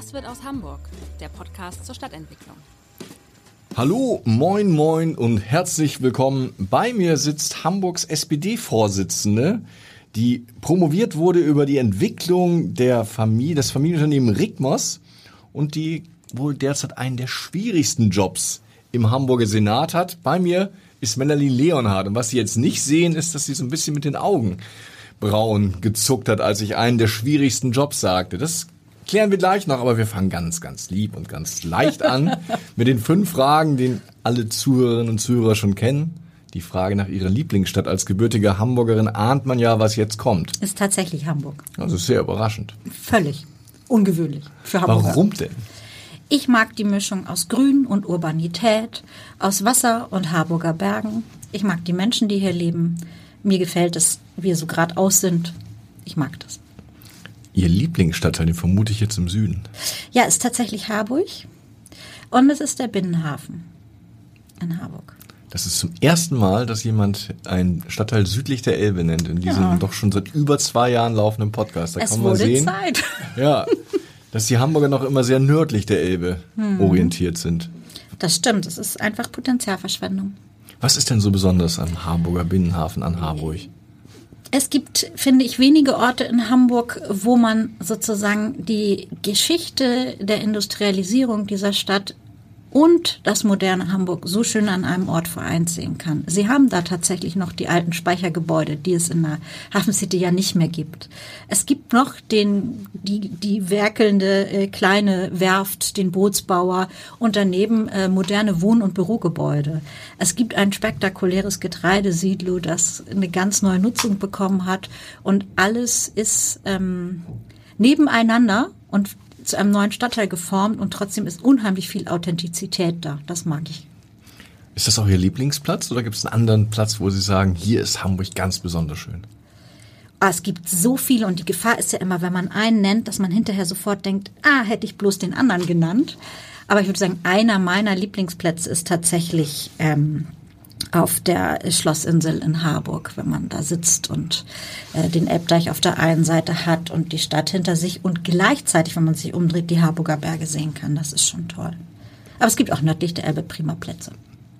Was wird aus Hamburg? Der Podcast zur Stadtentwicklung. Hallo, moin, moin und herzlich willkommen. Bei mir sitzt Hamburgs SPD-Vorsitzende, die promoviert wurde über die Entwicklung der Familie, des Familienunternehmen Rigmos und die wohl derzeit einen der schwierigsten Jobs im Hamburger Senat hat. Bei mir ist Melanie Leonhardt und was Sie jetzt nicht sehen, ist, dass sie so ein bisschen mit den Augen braun gezuckt hat, als ich einen der schwierigsten Jobs sagte. Das klären wir gleich noch, aber wir fangen ganz, ganz lieb und ganz leicht an mit den fünf Fragen, die alle Zuhörerinnen und Zuhörer schon kennen. Die Frage nach ihrer Lieblingsstadt als gebürtige Hamburgerin ahnt man ja, was jetzt kommt. Ist tatsächlich Hamburg. Also sehr überraschend. Völlig ungewöhnlich für Hamburg. Warum denn? Ich mag die Mischung aus Grün und Urbanität, aus Wasser und Harburger Bergen. Ich mag die Menschen, die hier leben. Mir gefällt es, wie wir so gerade aus sind. Ich mag das. Ihr Lieblingsstadtteil, den vermute ich jetzt im Süden. Ja, ist tatsächlich Harburg. Und es ist der Binnenhafen in Harburg. Das ist zum ersten Mal, dass jemand einen Stadtteil südlich der Elbe nennt, in diesem Ja. doch schon seit über zwei Jahren laufenden Podcast. Da es kann man wurde sehen, Zeit. ja, dass die Hamburger noch immer sehr nördlich der Elbe Hm. orientiert sind. Das stimmt, es ist einfach Potenzialverschwendung. Was ist denn so besonders am Hamburger Binnenhafen an Harburg? Es gibt, finde ich, wenige Orte in Hamburg, wo man sozusagen die Geschichte der Industrialisierung dieser Stadt und das moderne Hamburg so schön an einem Ort vereint sehen kann. Sie haben da tatsächlich noch die alten Speichergebäude, die es in der Hafen City ja nicht mehr gibt. Es gibt noch den, die, die werkelnde äh, kleine Werft, den Bootsbauer und daneben äh, moderne Wohn- und Bürogebäude. Es gibt ein spektakuläres Getreidesiedlo, das eine ganz neue Nutzung bekommen hat und alles ist ähm, nebeneinander und zu einem neuen Stadtteil geformt und trotzdem ist unheimlich viel Authentizität da. Das mag ich. Ist das auch Ihr Lieblingsplatz oder gibt es einen anderen Platz, wo Sie sagen, hier ist Hamburg ganz besonders schön? Ah, es gibt so viele und die Gefahr ist ja immer, wenn man einen nennt, dass man hinterher sofort denkt, ah, hätte ich bloß den anderen genannt. Aber ich würde sagen, einer meiner Lieblingsplätze ist tatsächlich ähm, auf der Schlossinsel in Harburg, wenn man da sitzt und äh, den Elbdeich auf der einen Seite hat und die Stadt hinter sich und gleichzeitig, wenn man sich umdreht, die Harburger Berge sehen kann. Das ist schon toll. Aber es gibt auch nördlich der Elbe prima Plätze.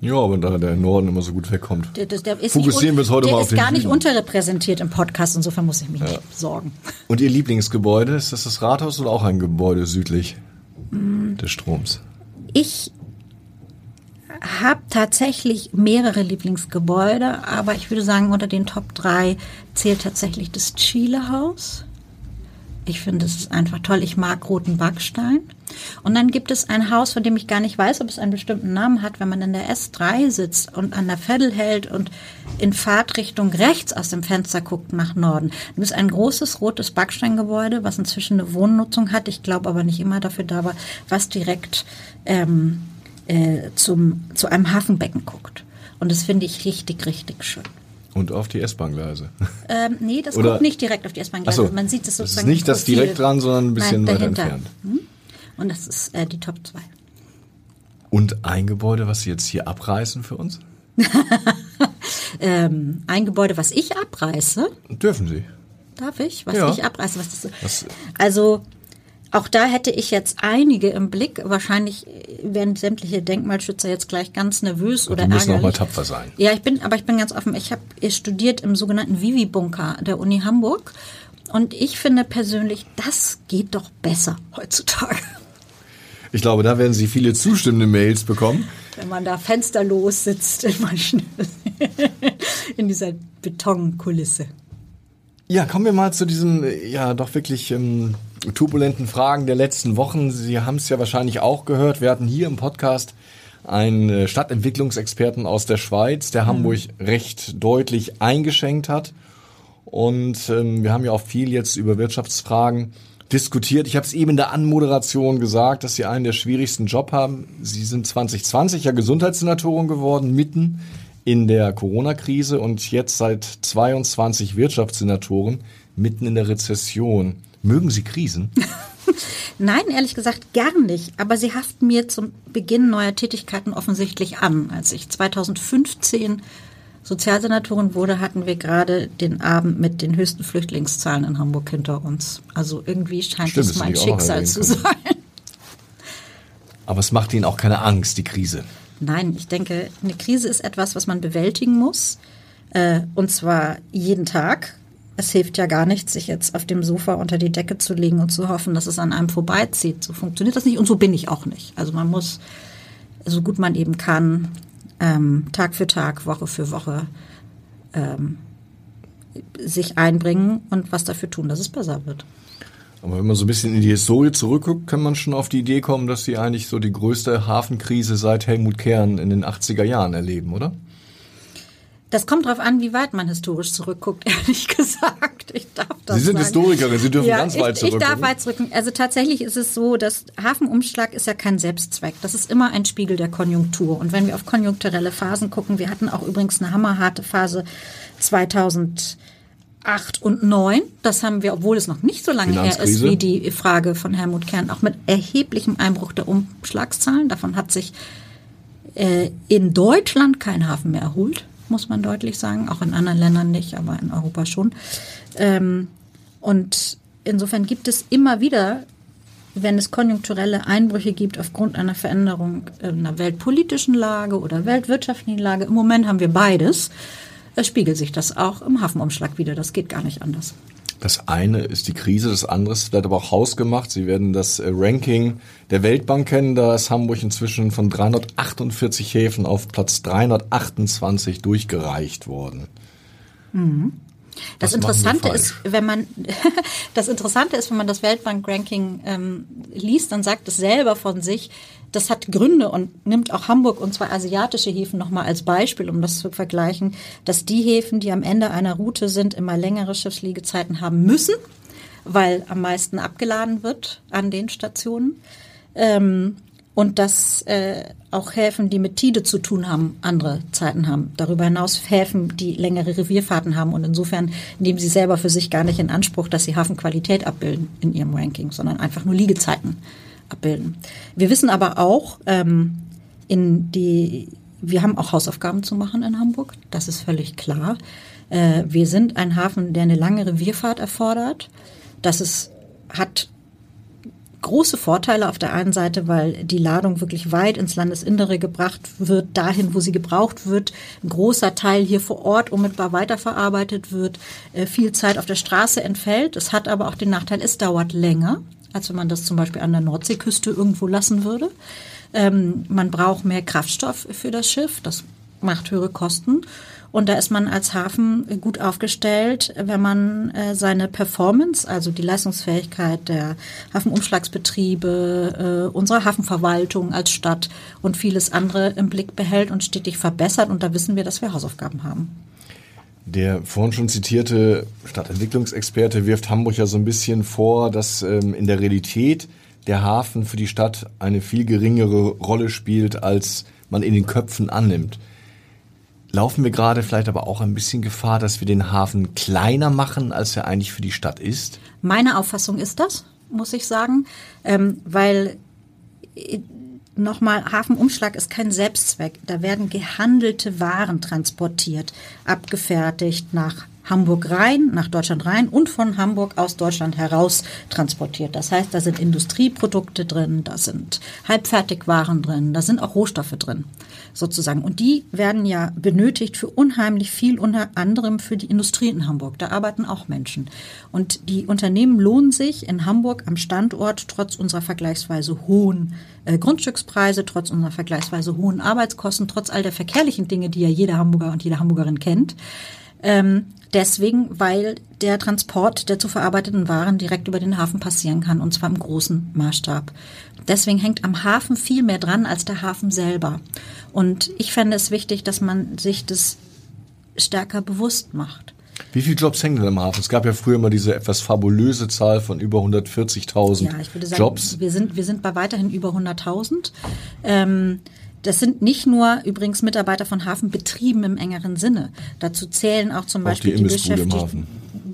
Ja, aber da der Norden immer so gut wegkommt. Der, der, der ist Fokussieren wir uns heute der mal auf ist den gar nicht Süden. unterrepräsentiert im Podcast, insofern muss ich mich nicht sorgen. Und Ihr Lieblingsgebäude, ist das das Rathaus oder auch ein Gebäude südlich Mm. des Stroms? Ich habe tatsächlich mehrere Lieblingsgebäude, aber ich würde sagen, unter den Top 3 zählt tatsächlich das Chile-Haus. Ich finde, es ist einfach toll. Ich mag roten Backstein. Und dann gibt es ein Haus, von dem ich gar nicht weiß, ob es einen bestimmten Namen hat, wenn man in der S3 sitzt und an der Veddel hält und in Fahrtrichtung rechts aus dem Fenster guckt nach Norden. Das ist ein großes rotes Backsteingebäude, was inzwischen eine Wohnnutzung hat. Ich glaube aber nicht immer dafür da war, was direkt ähm, äh, zum, zu einem Hafenbecken guckt. Und das finde ich richtig, richtig schön. Und auf die S-Bahn-Gleise. Ähm, nee, das Oder- guckt nicht direkt auf die S-Bahn. Ach so, Man sieht es das ist sozusagen. nicht das direkt dran, sondern ein bisschen Nein, weiter entfernt. Hm? Und das ist äh, die Top 2. Und ein Gebäude, was Sie jetzt hier abreißen für uns? Ähm, ein Gebäude, was ich abreiße, Dürfen Sie. darf ich? Was Ja. ich abreiße? Was das? Was- Also auch da hätte ich jetzt einige im Blick. Wahrscheinlich werden sämtliche Denkmalschützer jetzt gleich ganz nervös oder Die müssen auch mal ärgerlich. tapfer sein. Ja, ich bin, aber ich bin ganz offen. Ich habe studiert im sogenannten Vivi-Bunker der Uni Hamburg. Und ich finde persönlich, das geht doch besser heutzutage. Ich glaube, da werden Sie viele zustimmende Mails bekommen. Wenn man da fensterlos sitzt in, manchen, in dieser Betonkulisse. Ja, kommen wir mal zu diesen, äh, ja, doch wirklich ähm, turbulenten Fragen der letzten Wochen. Sie haben es ja wahrscheinlich auch gehört. Wir hatten hier im Podcast einen äh, Stadtentwicklungsexperten aus der Schweiz, der Hamburg recht deutlich eingeschenkt hat. Und ähm, wir haben ja auch viel jetzt über Wirtschaftsfragen diskutiert. Ich habe es eben in der Anmoderation gesagt, dass Sie einen der schwierigsten Job haben. Sie sind 2020 ja Gesundheitssenatorin geworden, mitten in der Corona-Krise und jetzt seit 22 Wirtschaftssenatoren mitten in der Rezession. Mögen Sie Krisen? Nein, ehrlich gesagt gar nicht. Aber sie haften mir zum Beginn neuer Tätigkeiten offensichtlich an. Als ich 2015 Sozialsenatorin wurde, hatten wir gerade den Abend mit den höchsten Flüchtlingszahlen in Hamburg hinter uns. Also irgendwie scheint Stimmt, es mein Schicksal zu sein. Aber es macht Ihnen auch keine Angst, die Krise. Nein, ich denke, eine Krise ist etwas, was man bewältigen muss. Äh, und zwar jeden Tag. Es hilft ja gar nichts, sich jetzt auf dem Sofa unter die Decke zu legen und zu hoffen, dass es an einem vorbeizieht. So funktioniert das nicht und so bin ich auch nicht. Also man muss, so gut man eben kann, ähm, Tag für Tag, Woche für Woche ähm, sich einbringen und was dafür tun, dass es besser wird. Aber wenn man so ein bisschen in die Historie zurückguckt, kann man schon auf die Idee kommen, dass sie eigentlich so die größte Hafenkrise seit Helmut Kern in den 80er Jahren erleben, oder? Das kommt darauf an, wie weit man historisch zurückguckt, ehrlich gesagt. Ich darf das Sie sind sagen. Historikerin, Sie dürfen ja, ganz weit zurück. Ich darf weit zurück. Also tatsächlich ist es so, dass Hafenumschlag ist ja kein Selbstzweck. Das ist immer ein Spiegel der Konjunktur. Und wenn wir auf konjunkturelle Phasen gucken, wir hatten auch übrigens eine hammerharte Phase 2000 acht und neun. Das haben wir, obwohl es noch nicht so lange her ist wie die Frage von Helmut Kern, auch mit erheblichem Einbruch der Umschlagszahlen. Davon hat sich äh, in Deutschland kein Hafen mehr erholt muss man deutlich sagen. Auch in anderen Ländern nicht, aber in Europa schon. Ähm, und insofern gibt es immer wieder, wenn es konjunkturelle Einbrüche gibt aufgrund einer Veränderung einer weltpolitischen Lage oder weltwirtschaftlichen Lage, im Moment haben wir beides, es spiegelt sich das auch im Hafenumschlag wieder. Das geht gar nicht anders. Das eine ist die Krise, das andere wird aber auch hausgemacht. Sie werden das äh, Ranking der Weltbank kennen. Da ist Hamburg inzwischen von 348 Häfen auf Platz 328 durchgereicht worden. Mhm. Das Interessante ist, wenn man das Interessante ist, wenn man das Weltbank-Ranking ähm, liest, dann sagt es selber von sich, das hat Gründe und nimmt auch Hamburg und zwei asiatische Häfen nochmal als Beispiel, um das zu vergleichen, dass die Häfen, die am Ende einer Route sind, immer längere Schiffsliegezeiten haben müssen, weil am meisten abgeladen wird an den Stationen. Ähm, und dass äh, auch Häfen, die mit Tide zu tun haben, andere Zeiten haben. Darüber hinaus Häfen, die längere Revierfahrten haben und insofern nehmen sie selber für sich gar nicht in Anspruch, dass sie Hafenqualität abbilden in ihrem Ranking, sondern einfach nur Liegezeiten abbilden. Wir wissen aber auch, ähm, in die, wir haben auch Hausaufgaben zu machen in Hamburg, das ist völlig klar. Äh, wir sind ein Hafen, der eine lange Revierfahrt erfordert. Das ist, hat große Vorteile auf der einen Seite, weil die Ladung wirklich weit ins Landesinnere gebracht wird, dahin, wo sie gebraucht wird. Ein großer Teil hier vor Ort unmittelbar weiterverarbeitet wird, äh, viel Zeit auf der Straße entfällt. Es hat aber auch den Nachteil, es dauert länger als wenn man das zum Beispiel an der Nordseeküste irgendwo lassen würde. Ähm, man braucht mehr Kraftstoff für das Schiff, das macht höhere Kosten. Und da ist man als Hafen gut aufgestellt, wenn man äh, seine Performance, also die Leistungsfähigkeit der Hafenumschlagsbetriebe, äh, unserer Hafenverwaltung als Stadt und vieles andere im Blick behält und stetig verbessert. Und da wissen wir, dass wir Hausaufgaben haben. Der vorhin schon zitierte Stadtentwicklungsexperte wirft Hamburg ja so ein bisschen vor, dass ähm, in der Realität der Hafen für die Stadt eine viel geringere Rolle spielt, als man in den Köpfen annimmt. Laufen wir gerade vielleicht aber auch ein bisschen Gefahr, dass wir den Hafen kleiner machen, als er eigentlich für die Stadt ist? Meine Auffassung ist das, muss ich sagen, ähm, weil nochmal, Hafenumschlag ist kein Selbstzweck. Da werden gehandelte Waren transportiert, abgefertigt nach Hamburg rein, nach Deutschland rein und von Hamburg aus Deutschland heraus transportiert. Das heißt, da sind Industrieprodukte drin, da sind Halbfertigwaren drin, da sind auch Rohstoffe drin, sozusagen. Und die werden ja benötigt für unheimlich viel, unter anderem für die Industrie in Hamburg. Da arbeiten auch Menschen. Und die Unternehmen lohnen sich in Hamburg am Standort trotz unserer vergleichsweise hohen äh, Grundstückspreise, trotz unserer vergleichsweise hohen Arbeitskosten, trotz all der verkehrlichen Dinge, die ja jeder Hamburger und jede Hamburgerin kennt. Ähm, deswegen, weil der Transport der zu verarbeiteten Waren direkt über den Hafen passieren kann und zwar im großen Maßstab. Deswegen hängt am Hafen viel mehr dran als der Hafen selber. Und ich fände es wichtig, dass man sich das stärker bewusst macht. Wie viele Jobs hängen denn am Hafen? Es gab ja früher immer diese etwas fabulöse Zahl von über 140.000 Ja, ich würde sagen, Jobs. wir sind, wir sind bei weiterhin über 100.000. Ähm, das sind nicht nur übrigens Mitarbeiter von Hafenbetrieben im engeren Sinne. Dazu zählen auch zum Auch Beispiel die die, Beschäftigten.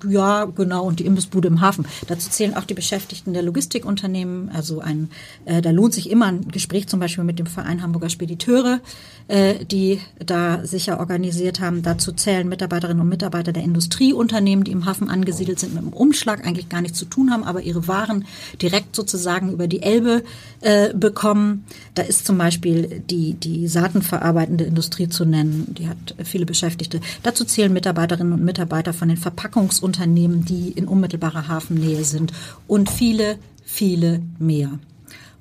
Ja, genau, und die Imbissbude im Hafen. Dazu zählen auch die Beschäftigten der Logistikunternehmen. Also ein, äh, da lohnt sich immer ein Gespräch zum Beispiel mit dem Verein Hamburger Spediteure, äh, die da sicher organisiert haben. Dazu zählen Mitarbeiterinnen und Mitarbeiter der Industrieunternehmen, die im Hafen angesiedelt sind, mit dem Umschlag eigentlich gar nichts zu tun haben, aber ihre Waren direkt sozusagen über die Elbe äh, bekommen. Da ist zum Beispiel die, die saatenverarbeitende Industrie zu nennen. Die hat viele Beschäftigte. Dazu zählen Mitarbeiterinnen und Mitarbeiter von den Verpackungsunternehmen, die in unmittelbarer Hafennähe sind und viele, viele mehr.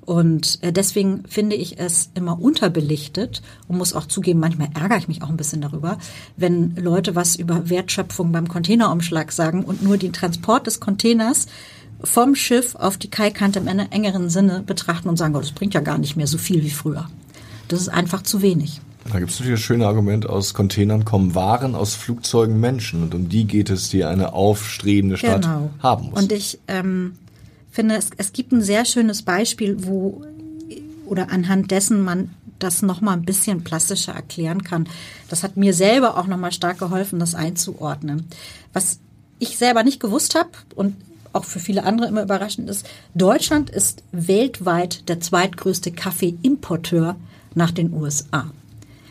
Und äh, deswegen finde ich es immer unterbelichtet und muss auch zugeben, manchmal ärgere ich mich auch ein bisschen darüber, wenn Leute was über Wertschöpfung beim Containerumschlag sagen und nur den Transport des Containers vom Schiff auf die Kaikante im engeren Sinne betrachten und sagen, oh, das bringt ja gar nicht mehr so viel wie früher. Das ist einfach zu wenig. Da gibt es natürlich das schöne Argument, aus Containern kommen Waren, aus Flugzeugen Menschen. Und um die geht es, die eine aufstrebende Stadt Genau. haben muss. Und ich ähm, finde, es, es gibt ein sehr schönes Beispiel, wo oder anhand dessen man das noch mal ein bisschen plastischer erklären kann. Das hat mir selber auch noch mal stark geholfen, das einzuordnen. Was ich selber nicht gewusst habe und auch für viele andere immer überraschend ist, Deutschland ist weltweit der zweitgrößte Kaffeeimporteur nach den USA.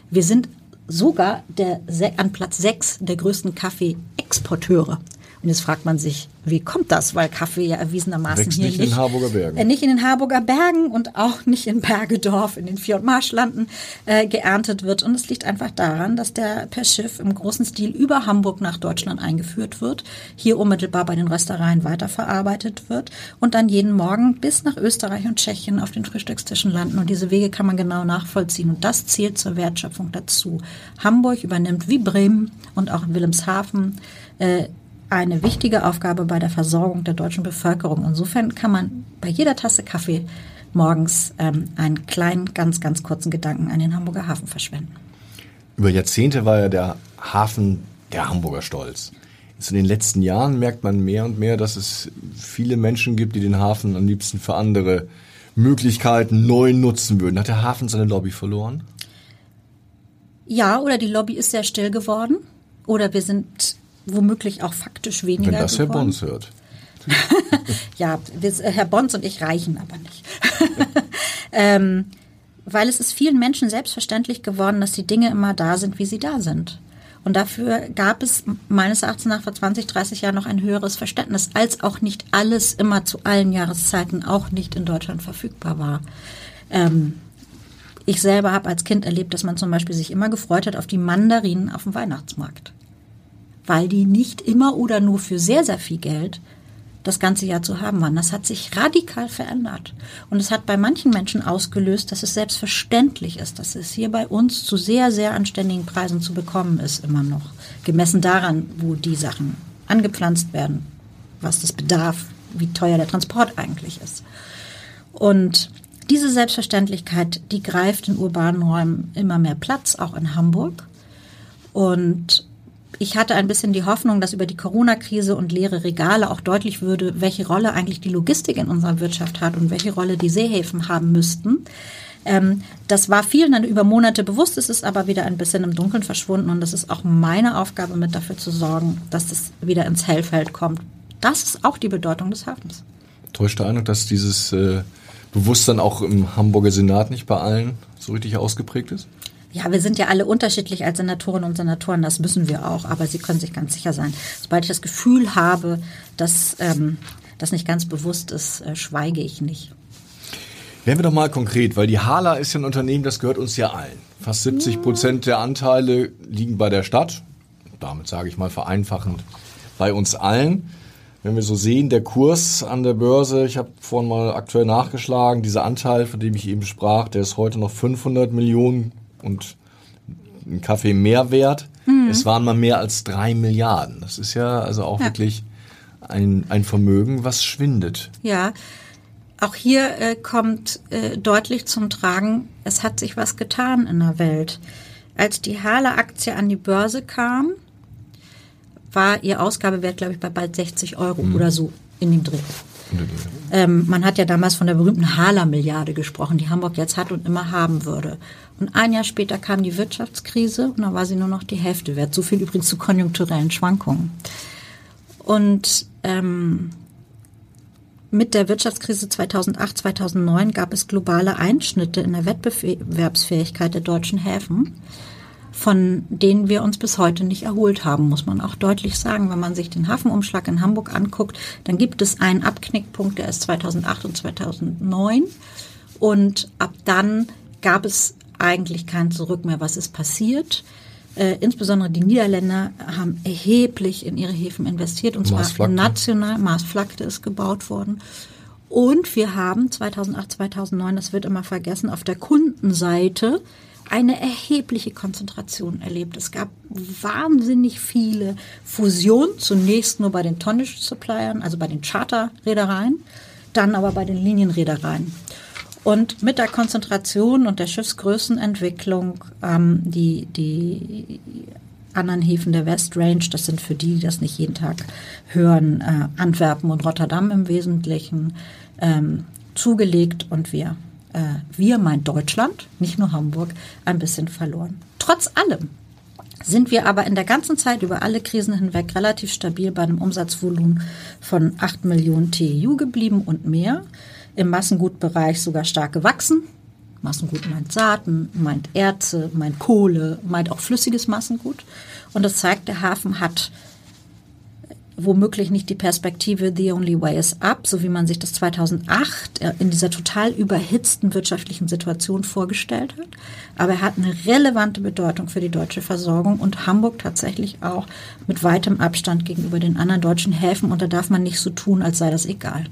Wir sind sogar der, an Platz sechs der größten Kaffeeexporteure. Und jetzt fragt man sich, wie kommt das? Weil Kaffee ja erwiesenermaßen Wächst hier nicht in den Harburger Bergen. Äh, nicht in den Harburger Bergen und auch nicht in Bergedorf, in den Vier- und Marschlanden äh, geerntet wird. Und es liegt einfach daran, dass der per Schiff im großen Stil über Hamburg nach Deutschland eingeführt wird, hier unmittelbar bei den Röstereien weiterverarbeitet wird und dann jeden Morgen bis nach Österreich und Tschechien auf den Frühstückstischen landen. Und diese Wege kann man genau nachvollziehen. Und das zählt zur Wertschöpfung dazu. Hamburg übernimmt wie Bremen und auch Wilhelmshaven äh, eine wichtige Aufgabe bei der Versorgung der deutschen Bevölkerung. Insofern kann man bei jeder Tasse Kaffee morgens ähm, einen kleinen, ganz, ganz kurzen Gedanken an den Hamburger Hafen verschwenden. Über Jahrzehnte war ja der Hafen der Hamburger Stolz. Jetzt in den letzten Jahren merkt man mehr und mehr, dass es viele Menschen gibt, die den Hafen am liebsten für andere Möglichkeiten neu nutzen würden. Hat der Hafen seine Lobby verloren? Ja, oder die Lobby ist sehr still geworden. Oder wir sind womöglich auch faktisch weniger Wenn das Herr geworden. Bons hört. Ja, wir, äh, Herr Bons und ich reichen aber nicht. ähm, weil es ist vielen Menschen selbstverständlich geworden, dass die Dinge immer da sind, wie sie da sind. Und dafür gab es meines Erachtens nach vor 20, 30 Jahren noch ein höheres Verständnis, als auch nicht alles immer zu allen Jahreszeiten auch nicht in Deutschland verfügbar war. Ähm, ich selber habe als Kind erlebt, dass man zum Beispiel sich immer gefreut hat auf die Mandarinen auf dem Weihnachtsmarkt. Weil die nicht immer oder nur für sehr, sehr viel Geld das ganze Jahr zu haben waren. Das hat sich radikal verändert. Und es hat bei manchen Menschen ausgelöst, dass es selbstverständlich ist, dass es hier bei uns zu sehr, sehr anständigen Preisen zu bekommen ist, immer noch. Gemessen daran, wo die Sachen angepflanzt werden, was das bedarf, wie teuer der Transport eigentlich ist. Und diese Selbstverständlichkeit, die greift in urbanen Räumen immer mehr Platz, auch in Hamburg. Und ich hatte ein bisschen die Hoffnung, dass über die Corona-Krise und leere Regale auch deutlich würde, welche Rolle eigentlich die Logistik in unserer Wirtschaft hat und welche Rolle die Seehäfen haben müssten. Ähm, das war vielen dann über Monate bewusst, es ist aber wieder ein bisschen im Dunkeln verschwunden und es ist auch meine Aufgabe, mit dafür zu sorgen, dass das wieder ins Hellfeld kommt. Das ist auch die Bedeutung des Hafens. Täuscht der Eindruck, dass dieses äh, Bewusstsein auch im Hamburger Senat nicht bei allen so richtig ausgeprägt ist? Ja, wir sind ja alle unterschiedlich als Senatoren und Senatoren, das müssen wir auch, aber Sie können sich ganz sicher sein. Sobald ich das Gefühl habe, dass ähm, das nicht ganz bewusst ist, äh, schweige ich nicht. Werden wir doch mal konkret, weil die Hala ist ja ein Unternehmen, das gehört uns ja allen. Fast 70 Prozent der Anteile liegen bei der Stadt. Damit sage ich mal vereinfachend bei uns allen. Wenn wir so sehen, der Kurs an der Börse, ich habe vorhin mal aktuell nachgeschlagen, dieser Anteil, von dem ich eben sprach, der ist heute noch 500 Millionen und ein Kaffee mehr wert. Es waren mal mehr als drei Milliarden. Das ist ja also auch Ja. wirklich ein, ein Vermögen, was schwindet. Ja, auch hier äh, kommt äh, deutlich zum Tragen, es hat sich was getan in der Welt. Als die Hale-Aktie an die Börse kam, war ihr Ausgabewert, glaube ich, bei bald 60 Euro mhm. oder so in dem Dreh. Ähm, man hat ja damals von der berühmten Hala-Milliarde gesprochen, die Hamburg jetzt hat und immer haben würde. Und ein Jahr später kam die Wirtschaftskrise und dann war sie nur noch die Hälfte wert. So viel übrigens zu konjunkturellen Schwankungen. Und ähm, mit der Wirtschaftskrise 2008, 2009 gab es globale Einschnitte in der Wettbewerbsfähigkeit der deutschen Häfen von denen wir uns bis heute nicht erholt haben, muss man auch deutlich sagen. Wenn man sich den Hafenumschlag in Hamburg anguckt, dann gibt es einen Abknickpunkt, der ist 2008 und 2009. Und ab dann gab es eigentlich kein Zurück mehr. Was ist passiert? Äh, insbesondere die Niederländer haben erheblich in ihre Häfen investiert und zwar national. Maßflagte ist gebaut worden. Und wir haben 2008, 2009, das wird immer vergessen, auf der Kundenseite eine erhebliche Konzentration erlebt. Es gab wahnsinnig viele Fusionen, zunächst nur bei den Tonnage-Suppliern, also bei den Charterreedereien, dann aber bei den Linienreedereien. Und mit der Konzentration und der Schiffsgrößenentwicklung, ähm, die, die anderen Häfen der West Range, das sind für die, die das nicht jeden Tag hören, äh, Antwerpen und Rotterdam im Wesentlichen, ähm, zugelegt und wir äh, wir meint Deutschland, nicht nur Hamburg, ein bisschen verloren. Trotz allem sind wir aber in der ganzen Zeit über alle Krisen hinweg relativ stabil bei einem Umsatzvolumen von 8 Millionen TEU geblieben und mehr. Im Massengutbereich sogar stark gewachsen. Massengut meint Saaten, meint Erze, meint Kohle, meint auch flüssiges Massengut. Und das zeigt, der Hafen hat womöglich nicht die Perspektive The Only Way is Up, so wie man sich das 2008 äh, in dieser total überhitzten wirtschaftlichen Situation vorgestellt hat. Aber er hat eine relevante Bedeutung für die deutsche Versorgung und Hamburg tatsächlich auch mit weitem Abstand gegenüber den anderen deutschen Häfen. Und da darf man nicht so tun, als sei das egal.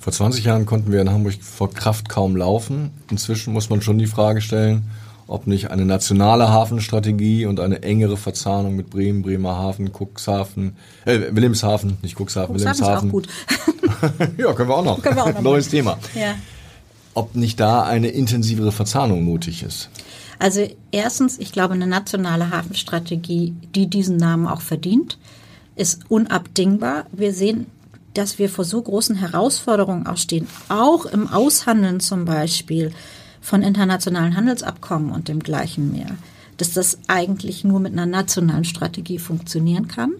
Vor 20 Jahren konnten wir in Hamburg vor Kraft kaum laufen. Inzwischen muss man schon die Frage stellen, ob nicht eine nationale Hafenstrategie und eine engere Verzahnung mit Bremen, Bremerhaven, Cuxhaven, äh, Wilhelmshaven, nicht Cuxhaven, Wilhelmshaven. Ist auch gut. ja, können wir auch noch. Können wir auch noch Neues Thema. Ja. Ob nicht da eine intensivere Verzahnung nötig ist. Also erstens, ich glaube, eine nationale Hafenstrategie, die diesen Namen auch verdient, ist unabdingbar. Wir sehen, dass wir vor so großen Herausforderungen auch stehen, auch im Aushandeln zum Beispiel von internationalen Handelsabkommen und dem gleichen mehr, dass das eigentlich nur mit einer nationalen Strategie funktionieren kann.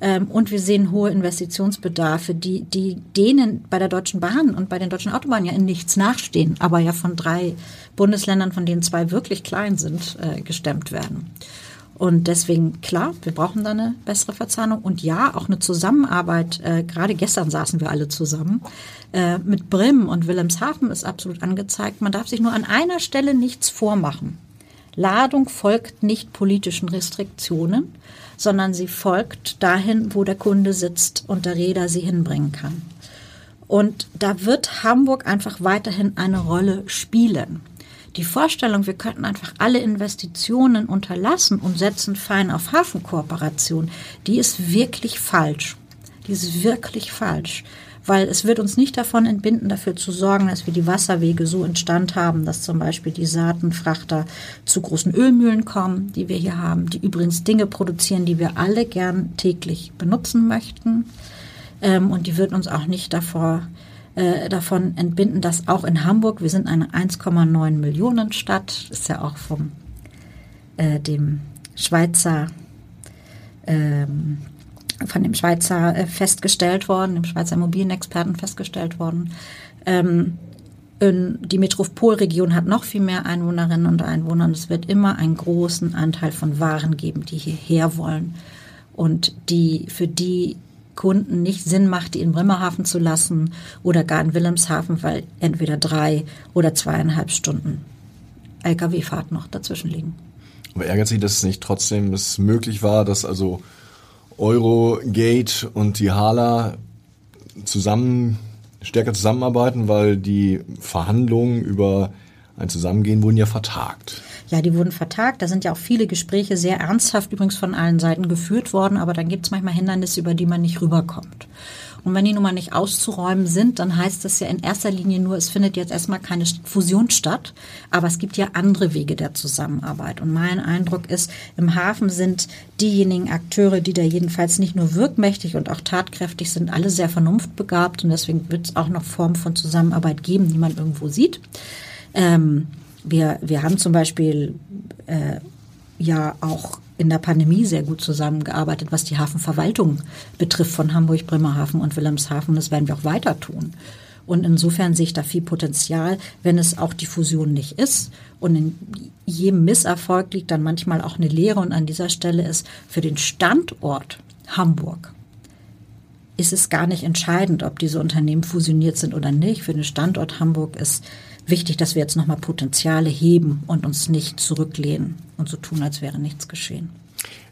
Ähm, und wir sehen hohe Investitionsbedarfe, die, die denen bei der Deutschen Bahn und bei den deutschen Autobahnen ja in nichts nachstehen, aber ja von drei Bundesländern, von denen zwei wirklich klein sind, äh, gestemmt werden. Und deswegen, klar, wir brauchen da eine bessere Verzahnung und ja, auch eine Zusammenarbeit. Äh, gerade gestern saßen wir alle zusammen. Äh, mit Bremen und Wilhelmshaven ist absolut angezeigt. Man darf sich nur an einer Stelle nichts vormachen. Ladung folgt nicht politischen Restriktionen, sondern sie folgt dahin, wo der Kunde sitzt und der Räder sie hinbringen kann. Und da wird Hamburg einfach weiterhin eine Rolle spielen. Die Vorstellung, wir könnten einfach alle Investitionen unterlassen und setzen fein auf Hafenkooperation, die ist wirklich falsch. Die ist wirklich falsch. Weil es wird uns nicht davon entbinden, dafür zu sorgen, dass wir die Wasserwege so instand haben, dass zum Beispiel die Saatenfrachter zu großen Ölmühlen kommen, die wir hier haben, die übrigens Dinge produzieren, die wir alle gern täglich benutzen möchten. Ähm, und die wird uns auch nicht davor äh, davon entbinden, dass auch in Hamburg, wir sind eine 1,9 Millionen Stadt, ist ja auch vom äh, dem Schweizer ähm, von dem Schweizer äh, festgestellt worden, dem Schweizer Immobilienexperten festgestellt worden. Ähm, die Metropolregion hat noch viel mehr Einwohnerinnen und Einwohner es wird immer einen großen Anteil von Waren geben, die hierher wollen und die für die Kunden nicht Sinn macht, die in Bremerhaven zu lassen oder gar in Wilhelmshaven, weil entweder drei oder zweieinhalb Stunden Lkw-Fahrt noch dazwischen liegen. Aber ärgert Sie, dass es nicht trotzdem es möglich war, dass also Eurogate und die Hala zusammen stärker zusammenarbeiten, weil die Verhandlungen über ein Zusammengehen wurden ja vertagt. Ja, die wurden vertagt. Da sind ja auch viele Gespräche sehr ernsthaft übrigens von allen Seiten geführt worden, aber dann gibt es manchmal Hindernisse, über die man nicht rüberkommt. Und wenn die nun mal nicht auszuräumen sind, dann heißt das ja in erster Linie nur, es findet jetzt erstmal keine Fusion statt, aber es gibt ja andere Wege der Zusammenarbeit. Und mein Eindruck ist, im Hafen sind diejenigen Akteure, die da jedenfalls nicht nur wirkmächtig und auch tatkräftig sind, alle sehr vernunftbegabt und deswegen wird es auch noch Formen von Zusammenarbeit geben, die man irgendwo sieht. Ähm, wir, wir haben zum Beispiel äh, ja auch in der Pandemie sehr gut zusammengearbeitet, was die Hafenverwaltung betrifft von Hamburg, Bremerhaven und Wilhelmshaven. Das werden wir auch weiter tun. Und insofern sehe ich da viel Potenzial, wenn es auch die Fusion nicht ist. Und in jedem Misserfolg liegt dann manchmal auch eine Lehre. Und an dieser Stelle ist für den Standort Hamburg ist es gar nicht entscheidend, ob diese Unternehmen fusioniert sind oder nicht. Für den Standort Hamburg ist wichtig, dass wir jetzt nochmal Potenziale heben und uns nicht zurücklehnen und so tun, als wäre nichts geschehen.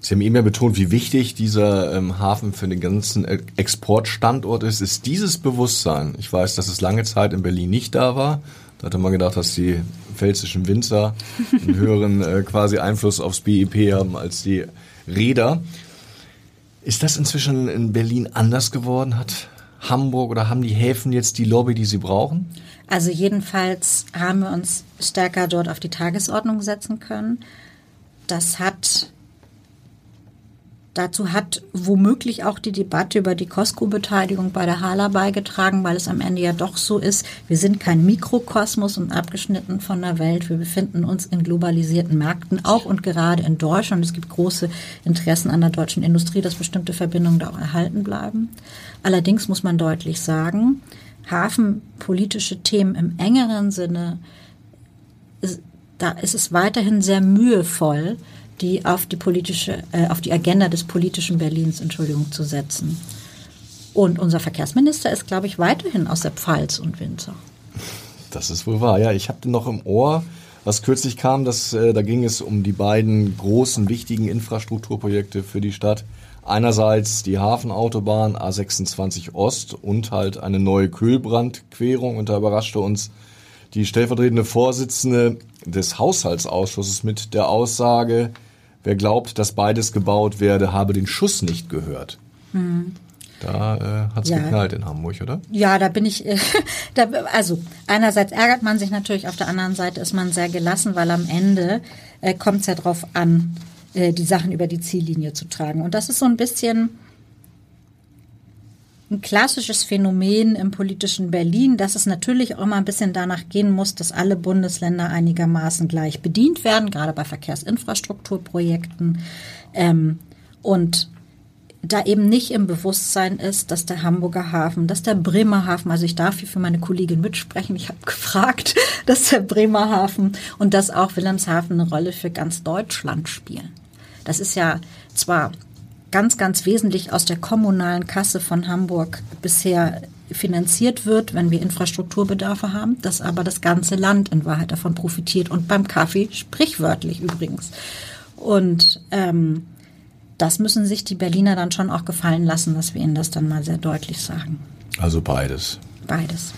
Sie haben eben ja betont, wie wichtig dieser ähm, Hafen für den ganzen äh, Exportstandort ist. Ist dieses Bewusstsein, ich weiß, dass es lange Zeit in Berlin nicht da war, da hatte man gedacht, dass die pfälzischen Winzer einen höheren äh, quasi Einfluss aufs BIP haben als die Räder. Ist das inzwischen in Berlin anders geworden? Hat Hamburg oder haben die Häfen jetzt die Lobby, die sie brauchen? Also jedenfalls haben wir uns stärker dort auf die Tagesordnung setzen können. Das hat Dazu hat womöglich auch die Debatte über die Costco-Beteiligung bei der Hala beigetragen, weil es am Ende ja doch so ist, wir sind kein Mikrokosmos und abgeschnitten von der Welt. Wir befinden uns in globalisierten Märkten, auch und gerade in Deutschland. Es gibt große Interessen an der deutschen Industrie, dass bestimmte Verbindungen da auch erhalten bleiben. Allerdings muss man deutlich sagen, hafenpolitische Themen im engeren Sinne, da ist es weiterhin sehr mühevoll, die auf die politische, äh, auf die Agenda des politischen Berlins, Entschuldigung, zu setzen. Und unser Verkehrsminister ist, glaube ich, weiterhin aus der Pfalz und Winzer. Das ist wohl wahr. Ja, ich habe noch im Ohr, was kürzlich kam, dass, äh, da ging es um die beiden großen, wichtigen Infrastrukturprojekte für die Stadt. Einerseits die Hafenautobahn A26 Ost und halt eine neue Kühlbrandquerung. Und da überraschte uns die stellvertretende Vorsitzende des Haushaltsausschusses mit der Aussage, wer glaubt, dass beides gebaut werde, habe den Schuss nicht gehört. Mhm. Da äh, hat es ja. geknallt in Hamburg, oder? Ja, da bin ich, äh, da, also einerseits ärgert man sich natürlich, auf der anderen Seite ist man sehr gelassen, weil am Ende äh, kommt es ja darauf an, äh, die Sachen über die Ziellinie zu tragen. Und das ist so ein bisschen ein klassisches Phänomen im politischen Berlin, dass es natürlich auch mal ein bisschen danach gehen muss, dass alle Bundesländer einigermaßen gleich bedient werden, gerade bei Verkehrsinfrastrukturprojekten. Ähm, und da eben nicht im Bewusstsein ist, dass der Hamburger Hafen, dass der Bremerhaven, also ich darf hier für meine Kollegin mitsprechen, ich habe gefragt, dass der Bremerhaven und dass auch Wilhelmshaven eine Rolle für ganz Deutschland spielen. Das ist ja zwar ganz, ganz wesentlich aus der kommunalen Kasse von Hamburg bisher finanziert wird, wenn wir Infrastrukturbedarfe haben, dass aber das ganze Land in Wahrheit davon profitiert und beim Kaffee sprichwörtlich übrigens. Und ähm, das müssen sich die Berliner dann schon auch gefallen lassen, dass wir ihnen das dann mal sehr deutlich sagen. Also beides. Beides.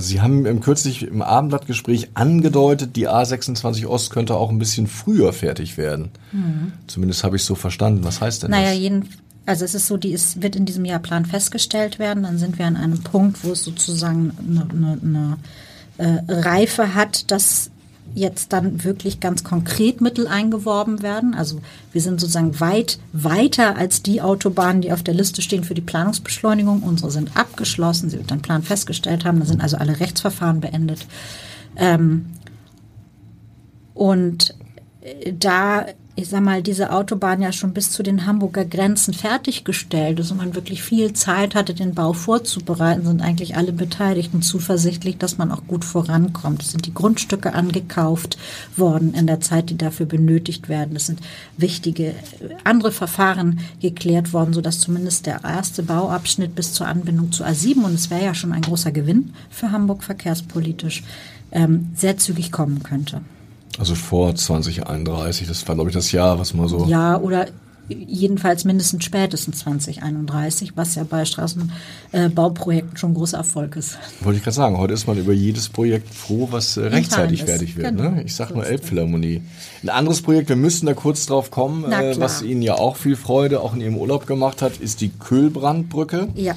Sie haben im kürzlich im Abendblattgespräch angedeutet, die A26 Ost könnte auch ein bisschen früher fertig werden. Mhm. Zumindest habe ich es so verstanden. Was heißt denn naja, das? Jeden, also es ist so, die ist, wird in diesem Jahrplan festgestellt werden. Dann sind wir an einem Punkt, wo es sozusagen eine, eine, eine äh, Reife hat, dass jetzt dann wirklich ganz konkret Mittel eingeworben werden. Also wir sind sozusagen weit weiter als die Autobahnen, die auf der Liste stehen für die Planungsbeschleunigung. Unsere sind abgeschlossen, sie wird dann Plan festgestellt haben. Da sind also alle Rechtsverfahren beendet. Ähm, und äh, da ich sag mal, diese Autobahn ja schon bis zu den Hamburger Grenzen fertiggestellt ist und man wirklich viel Zeit hatte, den Bau vorzubereiten, sind eigentlich alle Beteiligten zuversichtlich, dass man auch gut vorankommt. Es sind die Grundstücke angekauft worden in der Zeit, die dafür benötigt werden. Es sind wichtige andere Verfahren geklärt worden, sodass zumindest der erste Bauabschnitt bis zur Anbindung zu A7, und es wäre ja schon ein großer Gewinn für Hamburg verkehrspolitisch, ähm, sehr zügig kommen könnte. Also vor 2031, das war, glaube ich, das Jahr, was mal so. Ja, oder jedenfalls mindestens spätestens 2031, was ja bei Straßenbauprojekten äh, schon ein großer Erfolg ist. Wollte ich gerade sagen, heute ist man über jedes Projekt froh, was äh, rechtzeitig fertig wird. Genau. Ne? Ich sage so nur Elbphilharmonie. Ein anderes Projekt, wir müssen da kurz drauf kommen, äh, was Ihnen ja auch viel Freude auch in Ihrem Urlaub gemacht hat, ist die Kühlbrandbrücke. Ja.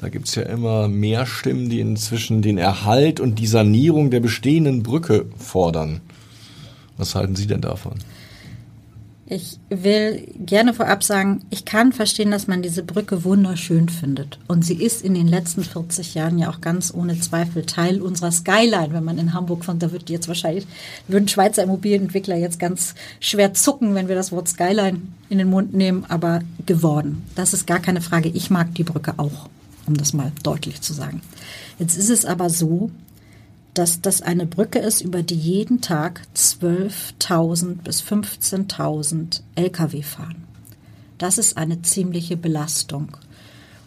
Da gibt's ja immer mehr Stimmen, die inzwischen den Erhalt und die Sanierung der bestehenden Brücke fordern. Was halten Sie denn davon? Ich will gerne vorab sagen, ich kann verstehen, dass man diese Brücke wunderschön findet. Und sie ist in den letzten 40 Jahren ja auch ganz ohne Zweifel Teil unserer Skyline. Wenn man in Hamburg von, da wird jetzt wahrscheinlich, würden Schweizer Immobilienentwickler jetzt ganz schwer zucken, wenn wir das Wort Skyline in den Mund nehmen, aber geworden. Das ist gar keine Frage. Ich mag die Brücke auch, um das mal deutlich zu sagen. Jetzt ist es aber so, dass das eine Brücke ist, über die jeden Tag 12.000 bis 15.000 Lkw fahren. Das ist eine ziemliche Belastung.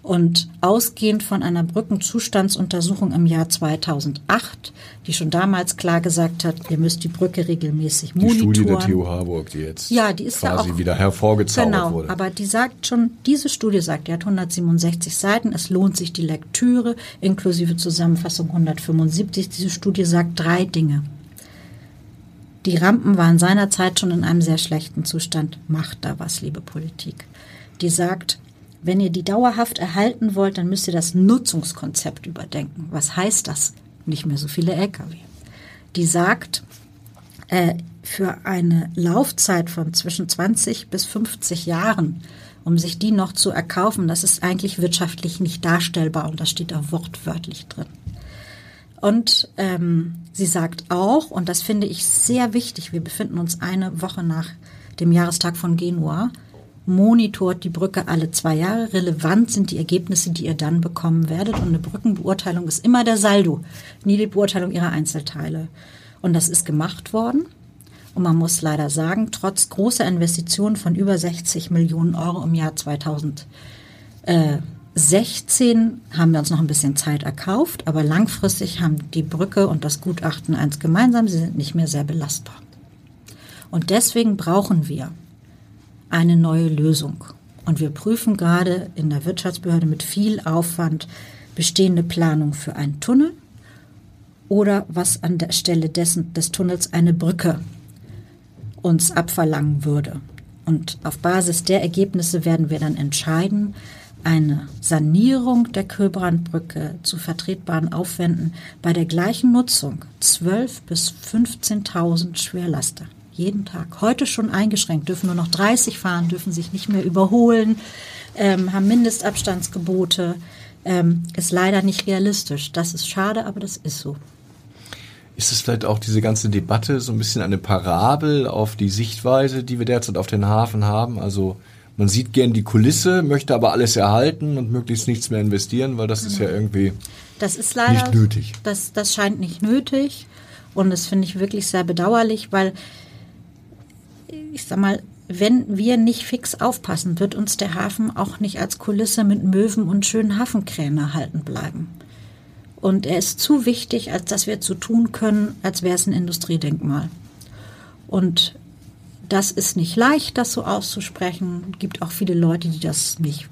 Und ausgehend von einer Brückenzustandsuntersuchung im Jahr 2008, die schon damals klar gesagt hat, ihr müsst die Brücke regelmäßig monitoren. Die Studie der TU Harburg, die jetzt ja, die ist quasi ja auch, wieder hervorgezaubert genau, wurde. Aber die sagt schon, diese Studie sagt, die hat 167 Seiten, es lohnt sich die Lektüre, inklusive Zusammenfassung 175. Diese Studie sagt drei Dinge. Die Rampen waren seinerzeit schon in einem sehr schlechten Zustand. Macht da was, liebe Politik. Die sagt, wenn ihr die dauerhaft erhalten wollt, dann müsst ihr das Nutzungskonzept überdenken. Was heißt das? Nicht mehr so viele Lkw. Die sagt, äh, für eine Laufzeit von zwischen 20 bis 50 Jahren, um sich die noch zu erkaufen, das ist eigentlich wirtschaftlich nicht darstellbar und das steht da wortwörtlich drin. Und ähm, sie sagt auch, und das finde ich sehr wichtig, wir befinden uns eine Woche nach dem Jahrestag von Genua, monitort die Brücke alle zwei Jahre. Relevant sind die Ergebnisse, die ihr dann bekommen werdet. Und eine Brückenbeurteilung ist immer der Saldo, nie die Beurteilung ihrer Einzelteile. Und das ist gemacht worden. Und man muss leider sagen, trotz großer Investitionen von über 60 Millionen Euro im Jahr 2016 haben wir uns noch ein bisschen Zeit erkauft. Aber langfristig haben die Brücke und das Gutachten eins gemeinsam, sie sind nicht mehr sehr belastbar. Und deswegen brauchen wir eine neue Lösung. Und wir prüfen gerade in der Wirtschaftsbehörde mit viel Aufwand bestehende Planung für einen Tunnel oder was an der Stelle dessen, des Tunnels eine Brücke uns abverlangen würde. Und auf Basis der Ergebnisse werden wir dann entscheiden, eine Sanierung der Köbrandbrücke zu vertretbaren Aufwänden bei der gleichen Nutzung 12.000 bis 15.000 Schwerlaster jeden Tag. Heute schon eingeschränkt, dürfen nur noch 30 fahren, dürfen sich nicht mehr überholen, ähm, haben Mindestabstandsgebote. Ähm, ist leider nicht realistisch. Das ist schade, aber das ist so. Ist es vielleicht auch diese ganze Debatte so ein bisschen eine Parabel auf die Sichtweise, die wir derzeit auf den Hafen haben? Also man sieht gern die Kulisse, möchte aber alles erhalten und möglichst nichts mehr investieren, weil das ist ja irgendwie das ist leider, nicht nötig. Das, das scheint nicht nötig und das finde ich wirklich sehr bedauerlich, weil ich sag mal, wenn wir nicht fix aufpassen, wird uns der Hafen auch nicht als Kulisse mit Möwen und schönen Hafenkrähen erhalten bleiben. Und er ist zu wichtig, als dass wir zu tun können, als wäre es ein Industriedenkmal. Und das ist nicht leicht, das so auszusprechen. Es gibt auch viele Leute, die das nicht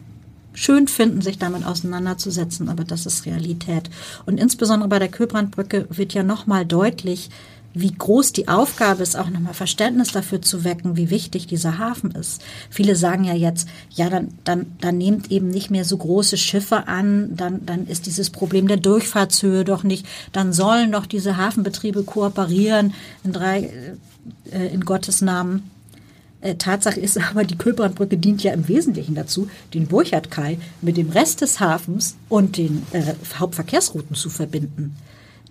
schön finden, sich damit auseinanderzusetzen, aber das ist Realität. Und insbesondere bei der Köbrandbrücke wird ja nochmal deutlich, wie groß die Aufgabe ist, auch nochmal Verständnis dafür zu wecken, wie wichtig dieser Hafen ist. Viele sagen ja jetzt, ja, dann, dann, dann nehmt eben nicht mehr so große Schiffe an, dann, dann ist dieses Problem der Durchfahrtshöhe doch nicht, dann sollen doch diese Hafenbetriebe kooperieren in drei, äh, in Gottes Namen. Äh, Tatsache ist aber, die Köbrandbrücke dient ja im Wesentlichen dazu, den Burchardkai mit dem Rest des Hafens und den äh, Hauptverkehrsrouten zu verbinden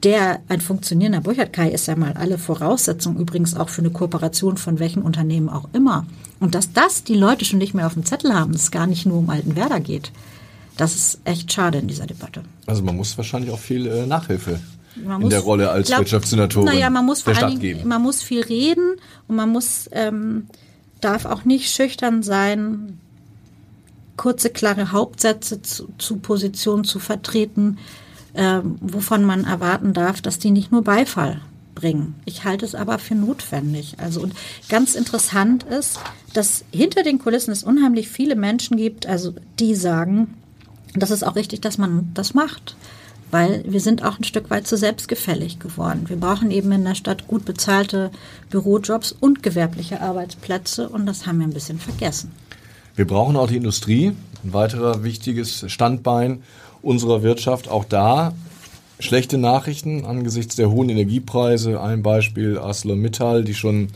der ein funktionierender Burchardkai ist ja mal alle Voraussetzungen übrigens auch für eine Kooperation von welchen Unternehmen auch immer. Und dass das die Leute schon nicht mehr auf dem Zettel haben, es gar nicht nur um Altenwerder geht, das ist echt schade in dieser Debatte. Also man muss wahrscheinlich auch viel äh, Nachhilfe man in der Rolle als glaub, Wirtschaftssenatorin naja, man muss der Stadt Dingen, geben. Man muss viel reden und man muss ähm, darf auch nicht schüchtern sein, kurze, klare Hauptsätze zu, zu Positionen zu vertreten äh, wovon man erwarten darf, dass die nicht nur Beifall bringen. Ich halte es aber für notwendig. Also und ganz interessant ist, dass hinter den Kulissen es unheimlich viele Menschen gibt, also die sagen, das ist auch richtig, dass man das macht. Weil wir sind auch ein Stück weit zu selbstgefällig geworden. Wir brauchen eben in der Stadt gut bezahlte Bürojobs und gewerbliche Arbeitsplätze und das haben wir ein bisschen vergessen. Wir brauchen auch die Industrie, ein weiterer wichtiges Standbein unserer Wirtschaft. Auch da schlechte Nachrichten angesichts der hohen Energiepreise. Ein Beispiel ArcelorMittal, die schon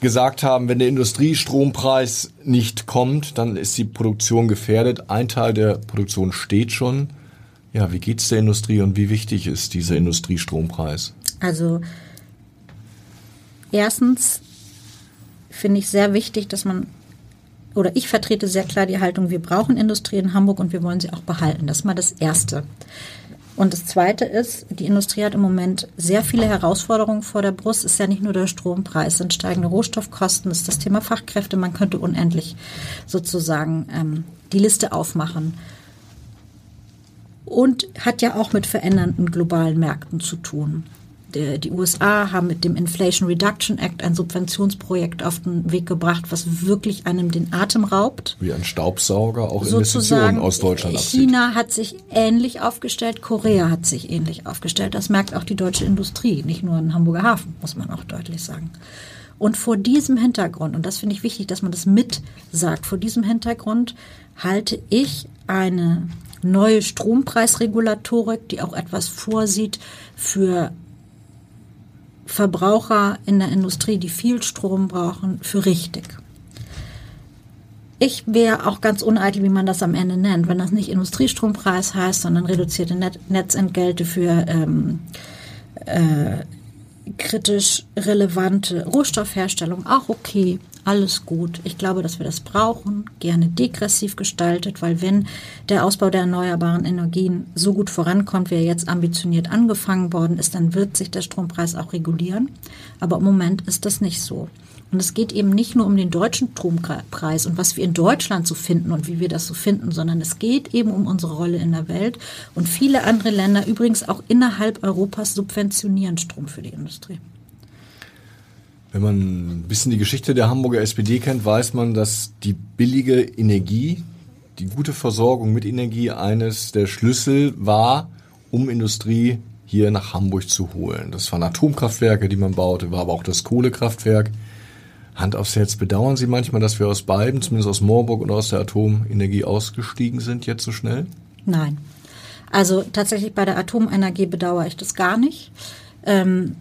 gesagt haben, wenn der Industriestrompreis nicht kommt, dann ist die Produktion gefährdet. Ein Teil der Produktion steht schon. Ja, wie geht's der Industrie und wie wichtig ist dieser Industriestrompreis? Also erstens finde ich sehr wichtig, dass man oder ich vertrete sehr klar die Haltung, wir brauchen Industrie in Hamburg und wir wollen sie auch behalten. Das ist mal das Erste. Und das Zweite ist, die Industrie hat im Moment sehr viele Herausforderungen vor der Brust. Ist ja nicht nur der Strompreis, sind steigende Rohstoffkosten, ist das Thema Fachkräfte. Man könnte unendlich sozusagen ähm, die Liste aufmachen. Und hat ja auch mit verändernden globalen Märkten zu tun die USA haben mit dem Inflation Reduction Act ein Subventionsprojekt auf den Weg gebracht, was wirklich einem den Atem raubt. Wie ein Staubsauger auch Investitionen aus Deutschland abzieht. China hat sich ähnlich aufgestellt, Korea hat sich ähnlich aufgestellt. Das merkt auch die deutsche Industrie, nicht nur in Hamburger Hafen, muss man auch deutlich sagen. Und vor diesem Hintergrund, und das finde ich wichtig, dass man das mitsagt, vor diesem Hintergrund halte ich eine neue Strompreisregulatorik, die auch etwas vorsieht für Verbraucher in der Industrie, die viel Strom brauchen, für richtig. Ich wäre auch ganz uneitel, wie man das am Ende nennt, wenn das nicht Industriestrompreis heißt, sondern reduzierte Net Netzentgelte für ähm, äh, kritisch relevante Rohstoffherstellung, auch okay alles gut. Ich glaube, dass wir das brauchen, gerne degressiv gestaltet, weil wenn der Ausbau der erneuerbaren Energien so gut vorankommt, wie er jetzt ambitioniert angefangen worden ist, dann wird sich der Strompreis auch regulieren. Aber im Moment ist das nicht so. Und es geht eben nicht nur um den deutschen Strompreis und was wir in Deutschland so finden und wie wir das so finden, sondern es geht eben um unsere Rolle in der Welt. Und viele andere Länder, übrigens auch innerhalb Europas, subventionieren Strom für die Industrie. Wenn man ein bisschen die Geschichte der Hamburger SPD kennt, weiß man, dass die billige Energie, die gute Versorgung mit Energie eines der Schlüssel war, um Industrie hier nach Hamburg zu holen. Das waren Atomkraftwerke, die man baute, war aber auch das Kohlekraftwerk. Hand aufs Herz, bedauern Sie manchmal, dass wir aus beiden, zumindest aus Moorburg und aus der Atomenergie ausgestiegen sind jetzt so schnell? Nein. Also tatsächlich bei der Atomenergie bedauere ich das gar nicht. Ähm,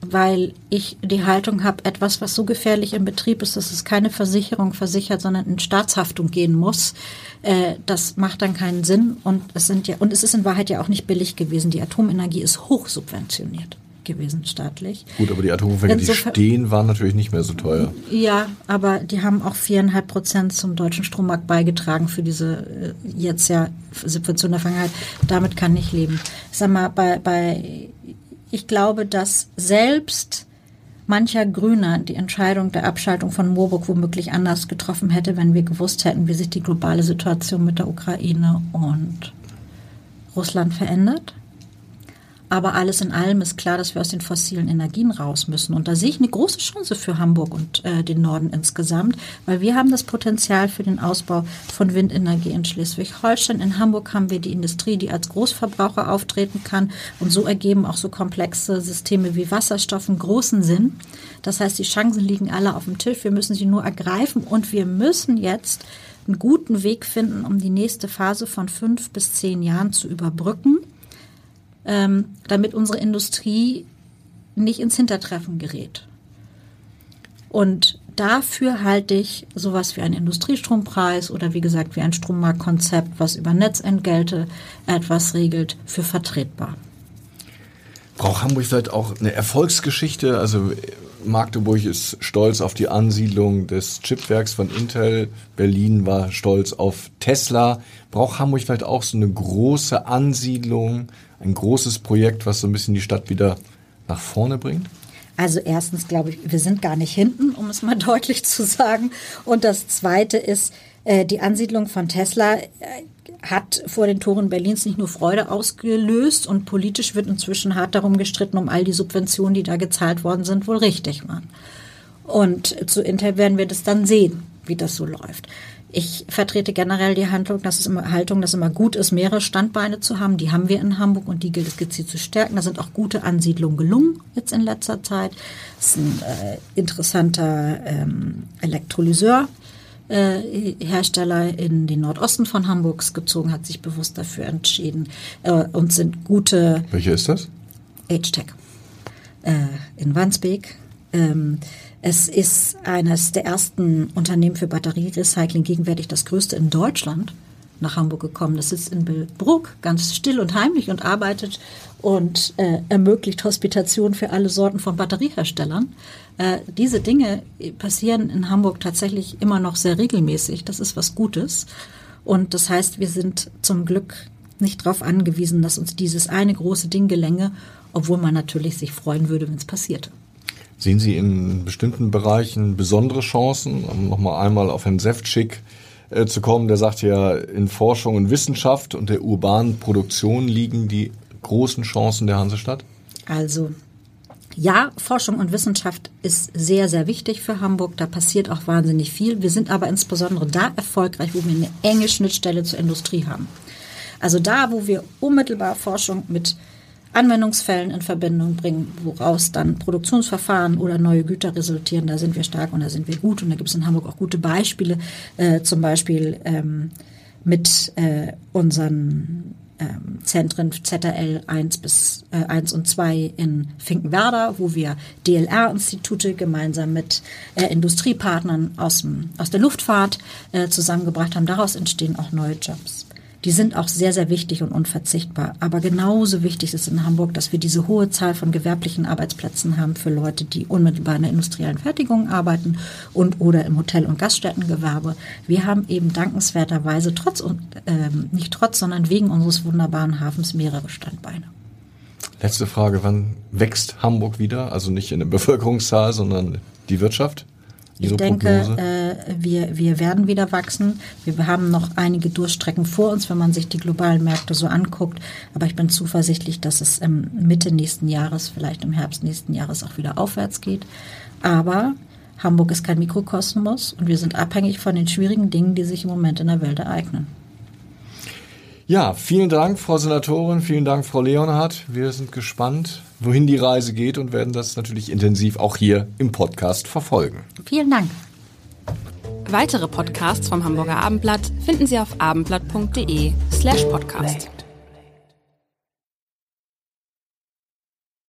weil ich die Haltung habe, etwas, was so gefährlich im Betrieb ist, dass es keine Versicherung versichert, sondern in Staatshaftung gehen muss. Äh, das macht dann keinen Sinn und es sind ja und es ist in Wahrheit ja auch nicht billig gewesen. Die Atomenergie ist hochsubventioniert gewesen staatlich. Gut, aber die Atomkraftwerke, die stehen, waren natürlich nicht mehr so teuer. Ja, aber die haben auch viereinhalb Prozent zum deutschen Strommarkt beigetragen für diese äh, jetzt ja Subvention der Vergangenheit. Damit kann ich leben. Sag mal, bei, bei ich glaube, dass selbst mancher Grüner die Entscheidung der Abschaltung von Moorburg womöglich anders getroffen hätte, wenn wir gewusst hätten, wie sich die globale Situation mit der Ukraine und Russland verändert. Aber alles in allem ist klar, dass wir aus den fossilen Energien raus müssen. Und da sehe ich eine große Chance für Hamburg und äh, den Norden insgesamt, weil wir haben das Potenzial für den Ausbau von Windenergie in Schleswig-Holstein. In Hamburg haben wir die Industrie, die als Großverbraucher auftreten kann. Und so ergeben auch so komplexe Systeme wie Wasserstoff einen großen Sinn. Das heißt, die Chancen liegen alle auf dem Tisch. Wir müssen sie nur ergreifen und wir müssen jetzt einen guten Weg finden, um die nächste Phase von fünf bis zehn Jahren zu überbrücken ähm, damit unsere Industrie nicht ins Hintertreffen gerät. Und dafür halte ich sowas wie einen Industriestrompreis oder wie gesagt wie ein Strommarktkonzept, was über Netzentgelte etwas regelt, für vertretbar. Braucht Hamburg vielleicht auch eine Erfolgsgeschichte? Also Magdeburg ist stolz auf die Ansiedlung des Chipwerks von Intel. Berlin war stolz auf Tesla. Braucht Hamburg vielleicht auch so eine große Ansiedlung ein großes Projekt, was so ein bisschen die Stadt wieder nach vorne bringt? Also erstens glaube ich, wir sind gar nicht hinten, um es mal deutlich zu sagen. Und das Zweite ist, die Ansiedlung von Tesla äh, hat vor den Toren Berlins nicht nur Freude ausgelöst und politisch wird inzwischen hart darum gestritten, um all die Subventionen, die da gezahlt worden sind, wohl richtig waren. Und zu Intel werden wir das dann sehen, wie das so läuft. Ich vertrete generell die Handlung, dass es immer, Haltung, dass es immer gut ist, mehrere Standbeine zu haben. Die haben wir in Hamburg und die gilt es gezielt zu stärken. Da sind auch gute Ansiedlungen gelungen jetzt in letzter Zeit. Das ist ein äh, interessanter ähm, Elektrolyseur äh, Hersteller in den Nordosten von Hamburgs gezogen, hat sich bewusst dafür entschieden äh, und sind gute. Welche ist das? H-Tech äh, in Wandsbek. Ähm, es ist eines der ersten Unternehmen für Batterierecycling, gegenwärtig das größte in Deutschland nach Hamburg gekommen. Das sitzt in Billbruck, ganz still und heimlich und arbeitet und äh, ermöglicht Hospitation für alle Sorten von Batterieherstellern. Äh, diese Dinge passieren in Hamburg tatsächlich immer noch sehr regelmäßig. Das ist was Gutes. Und das heißt, wir sind zum Glück nicht darauf angewiesen, dass uns dieses eine große Ding gelänge, obwohl man natürlich sich freuen würde, wenn es passierte. Sehen Sie in bestimmten Bereichen besondere Chancen? Nochmal einmal auf Herrn Sefcik äh, zu kommen, der sagt ja, in Forschung und Wissenschaft und der urbanen Produktion liegen die großen Chancen der Hansestadt? Also ja, Forschung und Wissenschaft ist sehr, sehr wichtig für Hamburg. Da passiert auch wahnsinnig viel. Wir sind aber insbesondere da erfolgreich, wo wir eine enge Schnittstelle zur Industrie haben. Also da, wo wir unmittelbar Forschung mit Anwendungsfällen in Verbindung bringen, woraus dann Produktionsverfahren oder neue Güter resultieren, da sind wir stark und da sind wir gut. Und da gibt es in Hamburg auch gute Beispiele, äh, zum Beispiel ähm, mit äh, unseren ähm, Zentren ZRL 1 bis äh, 1 und 2 in Finkenwerder, wo wir DLR-Institute gemeinsam mit äh, Industriepartnern aus, dem, aus der Luftfahrt äh, zusammengebracht haben. Daraus entstehen auch neue Jobs die sind auch sehr, sehr wichtig und unverzichtbar. Aber genauso wichtig ist in Hamburg, dass wir diese hohe Zahl von gewerblichen Arbeitsplätzen haben für Leute, die unmittelbar in der industriellen Fertigung arbeiten und oder im Hotel- und Gaststättengewerbe. Wir haben eben dankenswerterweise trotz, ähm, nicht trotz, sondern wegen unseres wunderbaren Hafens mehrere Standbeine. Letzte Frage, wann wächst Hamburg wieder? Also nicht in der Bevölkerungszahl, sondern die Wirtschaft? Ich denke, äh, wir, wir werden wieder wachsen. Wir haben noch einige Durchstrecken vor uns, wenn man sich die globalen Märkte so anguckt. Aber ich bin zuversichtlich, dass es im Mitte nächsten Jahres, vielleicht im Herbst nächsten Jahres auch wieder aufwärts geht. Aber Hamburg ist kein Mikrokosmos und wir sind abhängig von den schwierigen Dingen, die sich im Moment in der Welt ereignen. Ja, vielen Dank, Frau Senatorin, vielen Dank, Frau Leonhardt. Wir sind gespannt, wohin die Reise geht und werden das natürlich intensiv auch hier im Podcast verfolgen. Vielen Dank. Weitere Podcasts vom Hamburger Abendblatt finden Sie auf abendblatt.de slash podcast.